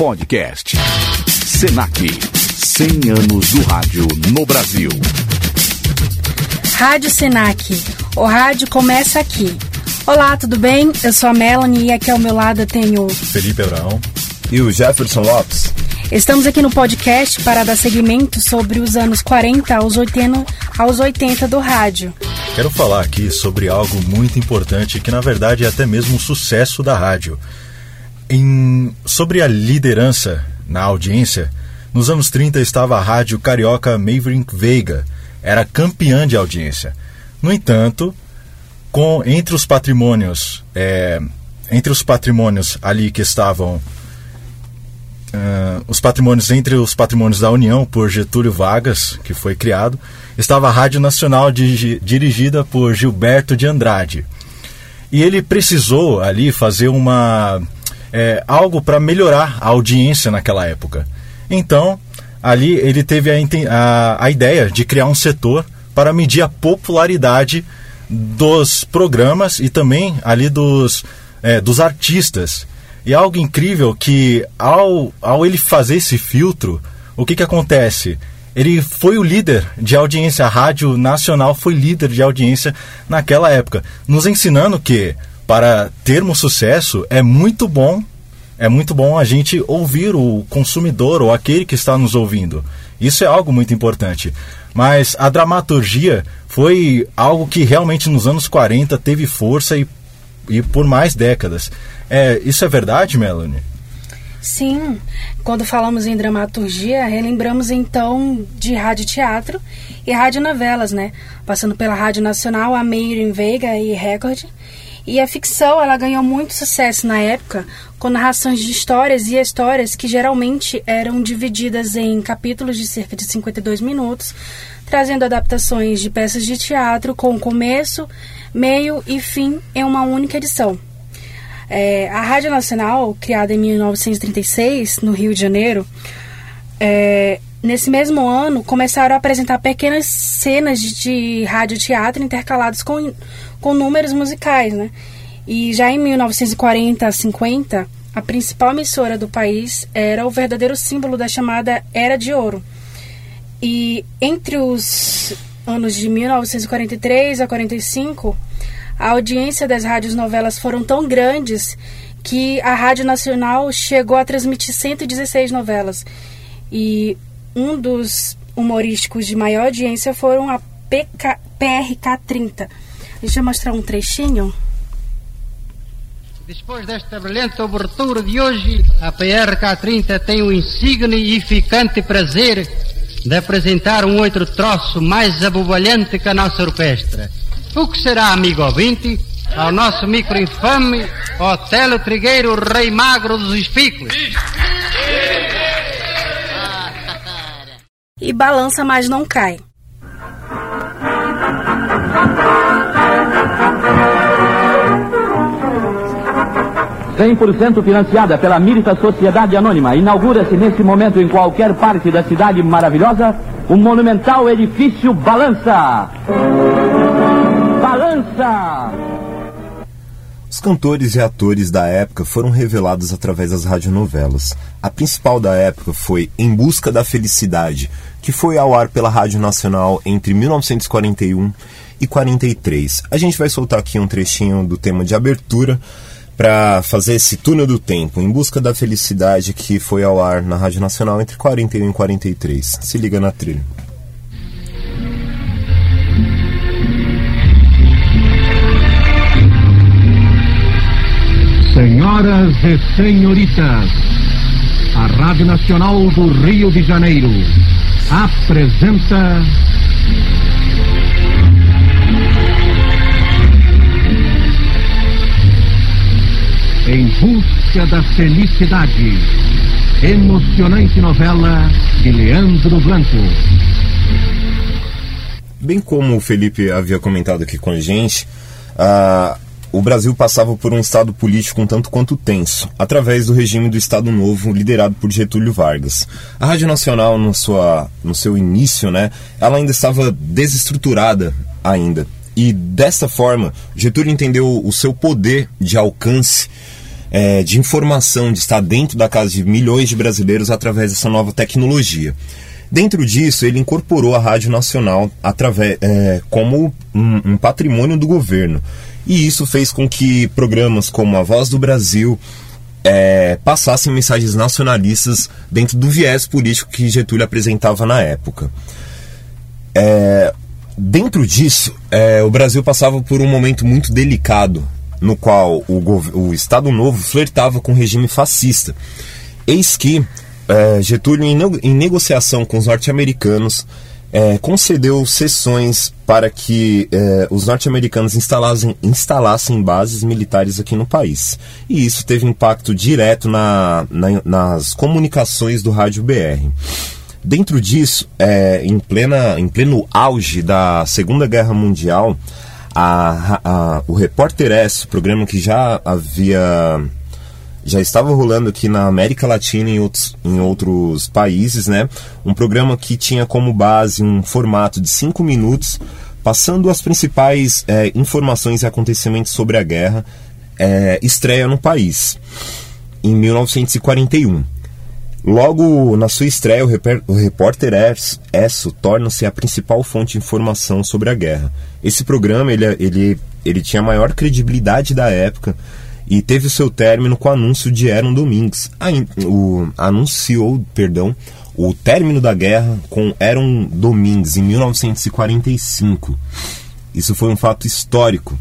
Podcast. Senac. 100 anos do rádio no Brasil. Rádio Senac. O rádio começa aqui. Olá, tudo bem? Eu sou a Melanie e aqui ao meu lado eu tenho Felipe Abraão e o Jefferson Lopes. Estamos aqui no podcast para dar seguimento sobre os anos 40 aos 80, aos 80 do rádio. Quero falar aqui sobre algo muito importante que na verdade é até mesmo um sucesso da rádio. Em, sobre a liderança na audiência, nos anos 30 estava a rádio carioca Maverick Veiga, era campeã de audiência. No entanto, com entre os patrimônios, é, entre os patrimônios ali que estavam Uh, os patrimônios entre os patrimônios da União por Getúlio Vargas, que foi criado, estava a Rádio Nacional dirigida por Gilberto de Andrade. E ele precisou ali fazer uma é, algo para melhorar a audiência naquela época. Então, ali ele teve a, a, a ideia de criar um setor para medir a popularidade dos programas e também ali dos, é, dos artistas e algo incrível que ao, ao ele fazer esse filtro, o que, que acontece? Ele foi o líder de audiência, a Rádio Nacional foi líder de audiência naquela época, nos ensinando que para termos sucesso é muito bom, é muito bom a gente ouvir o consumidor ou aquele que está nos ouvindo. Isso é algo muito importante. Mas a dramaturgia foi algo que realmente nos anos 40 teve força e, e por mais décadas. É, isso é verdade, Melanie? Sim, quando falamos em dramaturgia, relembramos então de rádio teatro e rádio novelas, né? Passando pela Rádio Nacional, a Meir em Veiga e Record. E a ficção, ela ganhou muito sucesso na época, com narrações de histórias e histórias que geralmente eram divididas em capítulos de cerca de 52 minutos, trazendo adaptações de peças de teatro com começo, meio e fim em uma única edição. É, a Rádio Nacional, criada em 1936, no Rio de Janeiro, é, nesse mesmo ano começaram a apresentar pequenas cenas de, de radioteatro intercalados com, com números musicais, né? E já em 1940 50, a principal emissora do país era o verdadeiro símbolo da chamada Era de Ouro. E entre os anos de 1943 a 45, a audiência das rádios novelas foram tão grandes que a Rádio Nacional chegou a transmitir 116 novelas. E um dos humorísticos de maior audiência foram a PK, PRK 30. Deixa eu mostrar um trechinho. Depois desta brilhante abertura de hoje, a PRK 30 tem o insigne e ficante prazer de apresentar um outro troço mais abobalhante que a nossa orquestra. O que será, amigo ouvinte, ao nosso micro-infame Otelo Trigueiro, rei magro dos espículos? E balança, mas não cai. Cem por cento financiada pela Mirita Sociedade Anônima, inaugura-se nesse momento em qualquer parte da cidade maravilhosa o monumental edifício Balança. Balança! Os cantores e atores da época foram revelados através das radionovelas. A principal da época foi Em Busca da Felicidade, que foi ao ar pela Rádio Nacional entre 1941 e 43. A gente vai soltar aqui um trechinho do tema de abertura para fazer esse túnel do tempo, Em Busca da Felicidade, que foi ao ar na Rádio Nacional entre 41 e 43. Se liga na trilha. E senhoritas, a Rádio Nacional do Rio de Janeiro apresenta. Em Busca da Felicidade. Emocionante novela de Leandro Blanco. Bem como o Felipe havia comentado aqui com a gente, a o Brasil passava por um estado político um tanto quanto tenso, através do regime do Estado Novo, liderado por Getúlio Vargas. A Rádio Nacional, no, sua, no seu início, né, ela ainda estava desestruturada ainda. E dessa forma, Getúlio entendeu o seu poder de alcance é, de informação, de estar dentro da casa de milhões de brasileiros através dessa nova tecnologia. Dentro disso, ele incorporou a Rádio Nacional através, é, como um, um patrimônio do governo. E isso fez com que programas como A Voz do Brasil é, passassem mensagens nacionalistas dentro do viés político que Getúlio apresentava na época. É, dentro disso, é, o Brasil passava por um momento muito delicado, no qual o, o Estado Novo flertava com o regime fascista. Eis que é, Getúlio, em, em, negociação com os norte-americanos, é, concedeu sessões para que é, os norte-americanos instalassem, instalassem bases militares aqui no país. E isso teve impacto direto na, na, nas comunicações do rádio BR. Dentro disso, é, em, plena, em pleno auge da Segunda Guerra Mundial, a, a, o Repórter S, programa que já havia já estava rolando aqui na América Latina e em outros, em outros países, né? Um programa que tinha como base um formato de cinco minutos, passando as principais é, informações e acontecimentos sobre a guerra, é, estreia no país, em 1941. Logo na sua estreia, o, repórter Esso torna-se a principal fonte de informação sobre a guerra. Esse programa ele, ele, ele tinha a maior credibilidade da época e teve o seu término com o anúncio de Aaron Domingues. O, anunciou, perdão, o término da guerra com Aaron Domingues em 1945. Isso foi um fato histórico.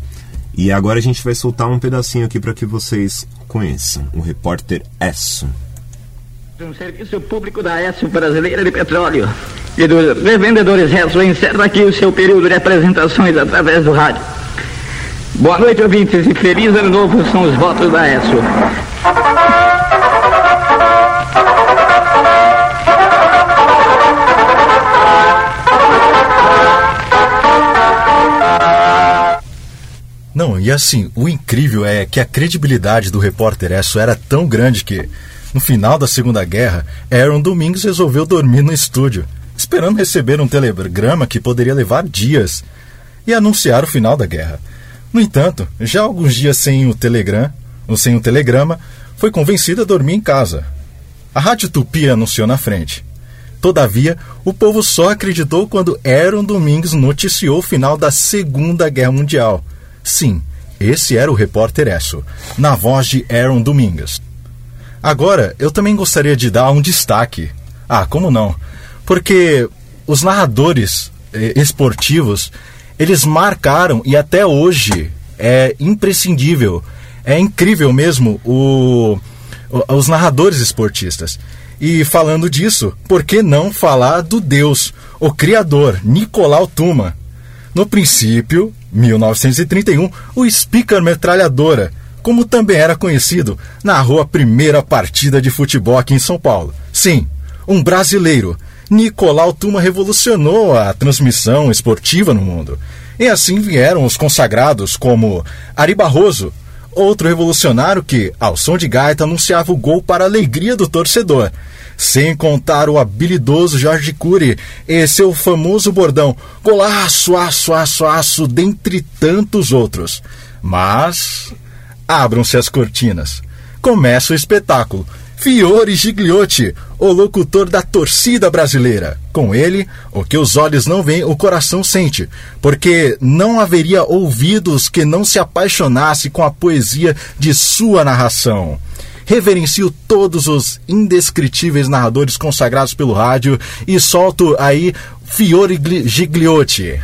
E agora a gente vai soltar um pedacinho aqui para que vocês conheçam. O repórter Esso um serviço público da S Brasileira de Petróleo e dos revendedores Rezo encerra aqui o seu período de apresentações através do rádio. Boa noite, ouvintes, e feliz ano novo são os votos da ESO. Não, e assim, o incrível é que a credibilidade do repórter Esso era tão grande que no final da Segunda Guerra, Aaron Domingos resolveu dormir no estúdio, esperando receber um telegrama que poderia levar dias e anunciar o final da guerra. No entanto, já alguns dias sem o telegram, ou sem o telegrama, foi convencido a dormir em casa. A Rádio Tupi anunciou na frente. Todavia, o povo só acreditou quando Aaron Domingos noticiou o final da Segunda Guerra Mundial. Sim, esse era o repórter Esso, na voz de Aaron Domingos. Agora, eu também gostaria de dar um destaque. Ah, como não? Porque os narradores eh, esportivos, eles marcaram e até hoje é imprescindível, é incrível mesmo o, o os narradores esportistas. E falando disso, por que não falar do Deus, o criador, Nicolau Tuma? No princípio, 1931, o Speaker Metralhadora, como também era conhecido, narrou a primeira partida de futebol aqui em São Paulo. Sim, um brasileiro. Nicolau Tuma revolucionou a transmissão esportiva no mundo. E assim vieram os consagrados como Ari Barroso, outro revolucionário que, ao som de gaita, anunciava o gol para a alegria do torcedor. Sem contar o habilidoso Jorge Cury e seu famoso bordão golaço, aço, aço, aço, dentre tantos outros. Mas Abram-se as cortinas. Começa o espetáculo. Fiore Gigliotti, o locutor da torcida brasileira. Com ele, o que os olhos não veem, o coração sente, porque não haveria ouvidos que não se apaixonasse com a poesia de sua narração. Reverencio todos os indescritíveis narradores consagrados pelo rádio e solto aí Fiore Gigliotti.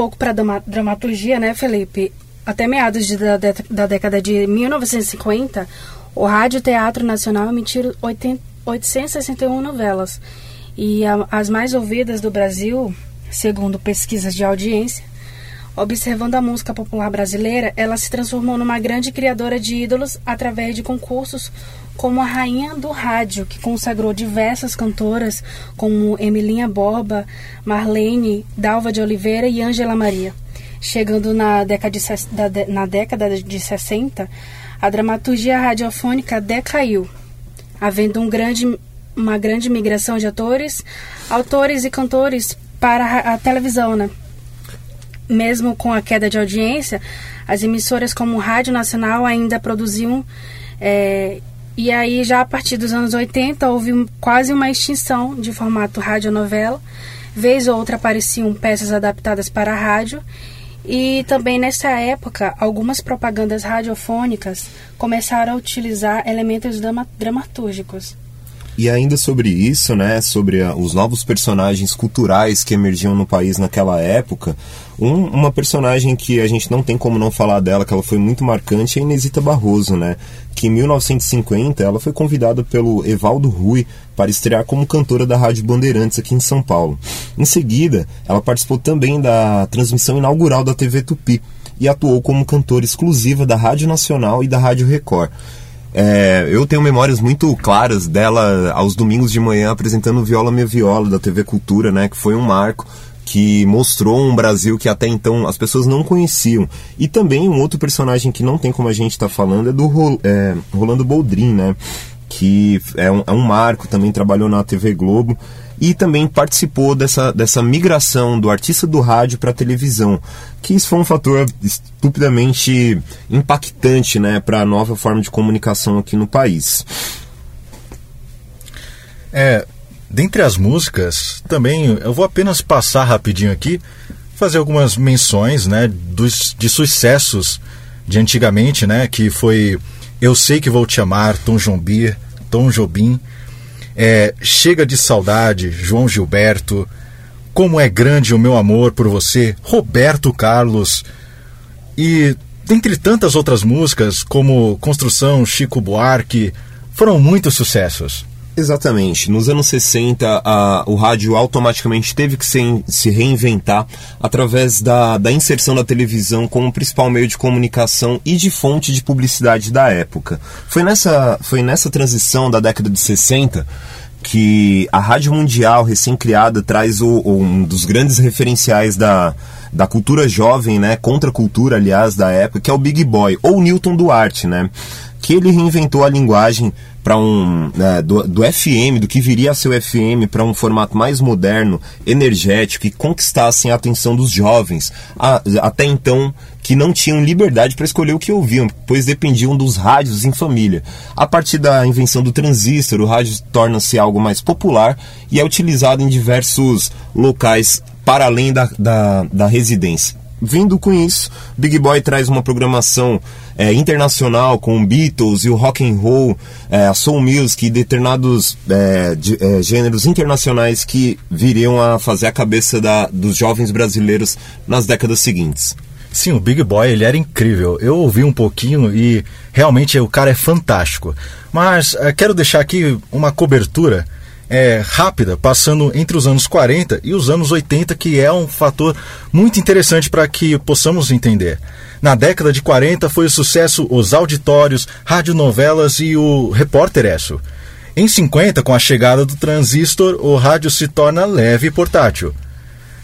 Pouco para dramaturgia, né, Felipe? Até meados de, da, da, década de 1950, o Rádio Teatro Nacional emitiu 80, 861 novelas. E a, as mais ouvidas do Brasil, segundo pesquisas de audiência, Observando a música popular brasileira, ela se transformou numa grande criadora de ídolos através de concursos como a Rainha do Rádio, que consagrou diversas cantoras como Emilinha Borba, Marlene, Dalva de Oliveira e Ângela Maria. Chegando na década de, na década de 60, a dramaturgia radiofônica decaiu, havendo um grande, uma grande migração de atores, autores e cantores para a televisão, né? mesmo com a queda de audiência, as emissoras como Rádio Nacional ainda produziam. É, e aí, já a partir dos anos 80, houve quase uma extinção de formato radionovela. Vez ou outra apareciam peças adaptadas para a rádio. E também nessa época, algumas propagandas radiofônicas começaram a utilizar elementos dramatúrgicos. E ainda sobre isso, né, sobre a, os novos personagens culturais que emergiam no país naquela época, um, uma personagem que a gente não tem como não falar dela, que ela foi muito marcante, é Inesita Barroso, né? Que em 1950 ela foi convidada pelo Evaldo Rui para estrear como cantora da Rádio Bandeirantes aqui em São Paulo. Em seguida, ela participou também da transmissão inaugural da TV Tupi e atuou como cantora exclusiva da Rádio Nacional e da Rádio Record. É, eu tenho memórias muito claras dela aos domingos de manhã apresentando Viola Minha Viola da TV Cultura, né? Que foi um marco que mostrou um Brasil que até então as pessoas não conheciam. E também um outro personagem que não tem como a gente estar tá falando é do é, Rolando Boldrin, né? Que é um, é um marco, também trabalhou na TV Globo e também participou dessa, dessa migração do artista do rádio para a televisão, que isso foi um fator estupidamente impactante né, para a nova forma de comunicação aqui no país. É, dentre as músicas, também eu vou apenas passar rapidinho aqui, fazer algumas menções né, dos, de sucessos de antigamente, né, que foi Eu Sei Que Vou Te Amar, Tom Jobim, Tom Jobim, é, Chega de Saudade, João Gilberto, Como é Grande o Meu Amor por Você, Roberto Carlos, e dentre tantas outras músicas, como Construção, Chico Buarque, foram muitos sucessos. Exatamente. Nos anos 60, a, o rádio automaticamente teve que se, se reinventar através da, da inserção da televisão como principal meio de comunicação e de fonte de publicidade da época. Foi nessa, foi nessa transição da década de 60 que a Rádio Mundial, recém-criada, traz o, um dos grandes referenciais da, da cultura jovem, né, contra cultura, aliás, da época, que é o Big Boy, ou Newton Duarte, né, que ele reinventou a linguagem para um né, do, do, FM, do que viria a ser o FM, para um formato mais moderno, energético e conquistassem a atenção dos jovens, a, até então que não tinham liberdade para escolher o que ouviam, pois dependiam dos rádios em família. A partir da invenção do transistor, o rádio torna-se algo mais popular e é utilizado em diversos locais para além da, da, da residência. Vindo com isso, Big Boy traz uma programação é, internacional com Beatles e o rock and roll, é, soul music e determinados é, de, é, gêneros internacionais que viriam a fazer a cabeça da, dos jovens brasileiros nas décadas seguintes. Sim, o Big Boy ele era incrível. Eu ouvi um pouquinho e realmente o cara é fantástico. Mas é, quero deixar aqui uma cobertura é, rápida, passando entre os anos 40 e os anos 80, que é um fator muito interessante para que possamos entender. Na década de 40 foi o sucesso os auditórios, radionovelas e o Repórter Esso. Em 50, com a chegada do transistor, o rádio se torna leve e portátil.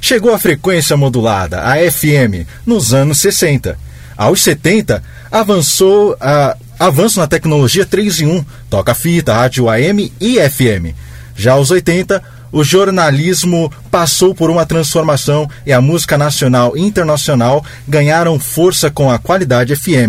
Chegou a frequência modulada, a FM, nos anos 60. Aos 70, avançou a avanço na tecnologia 3 em 1, toca-fita, rádio AM e FM. Já aos 80, o jornalismo passou por uma transformação e a música nacional e internacional ganharam força com a qualidade FM.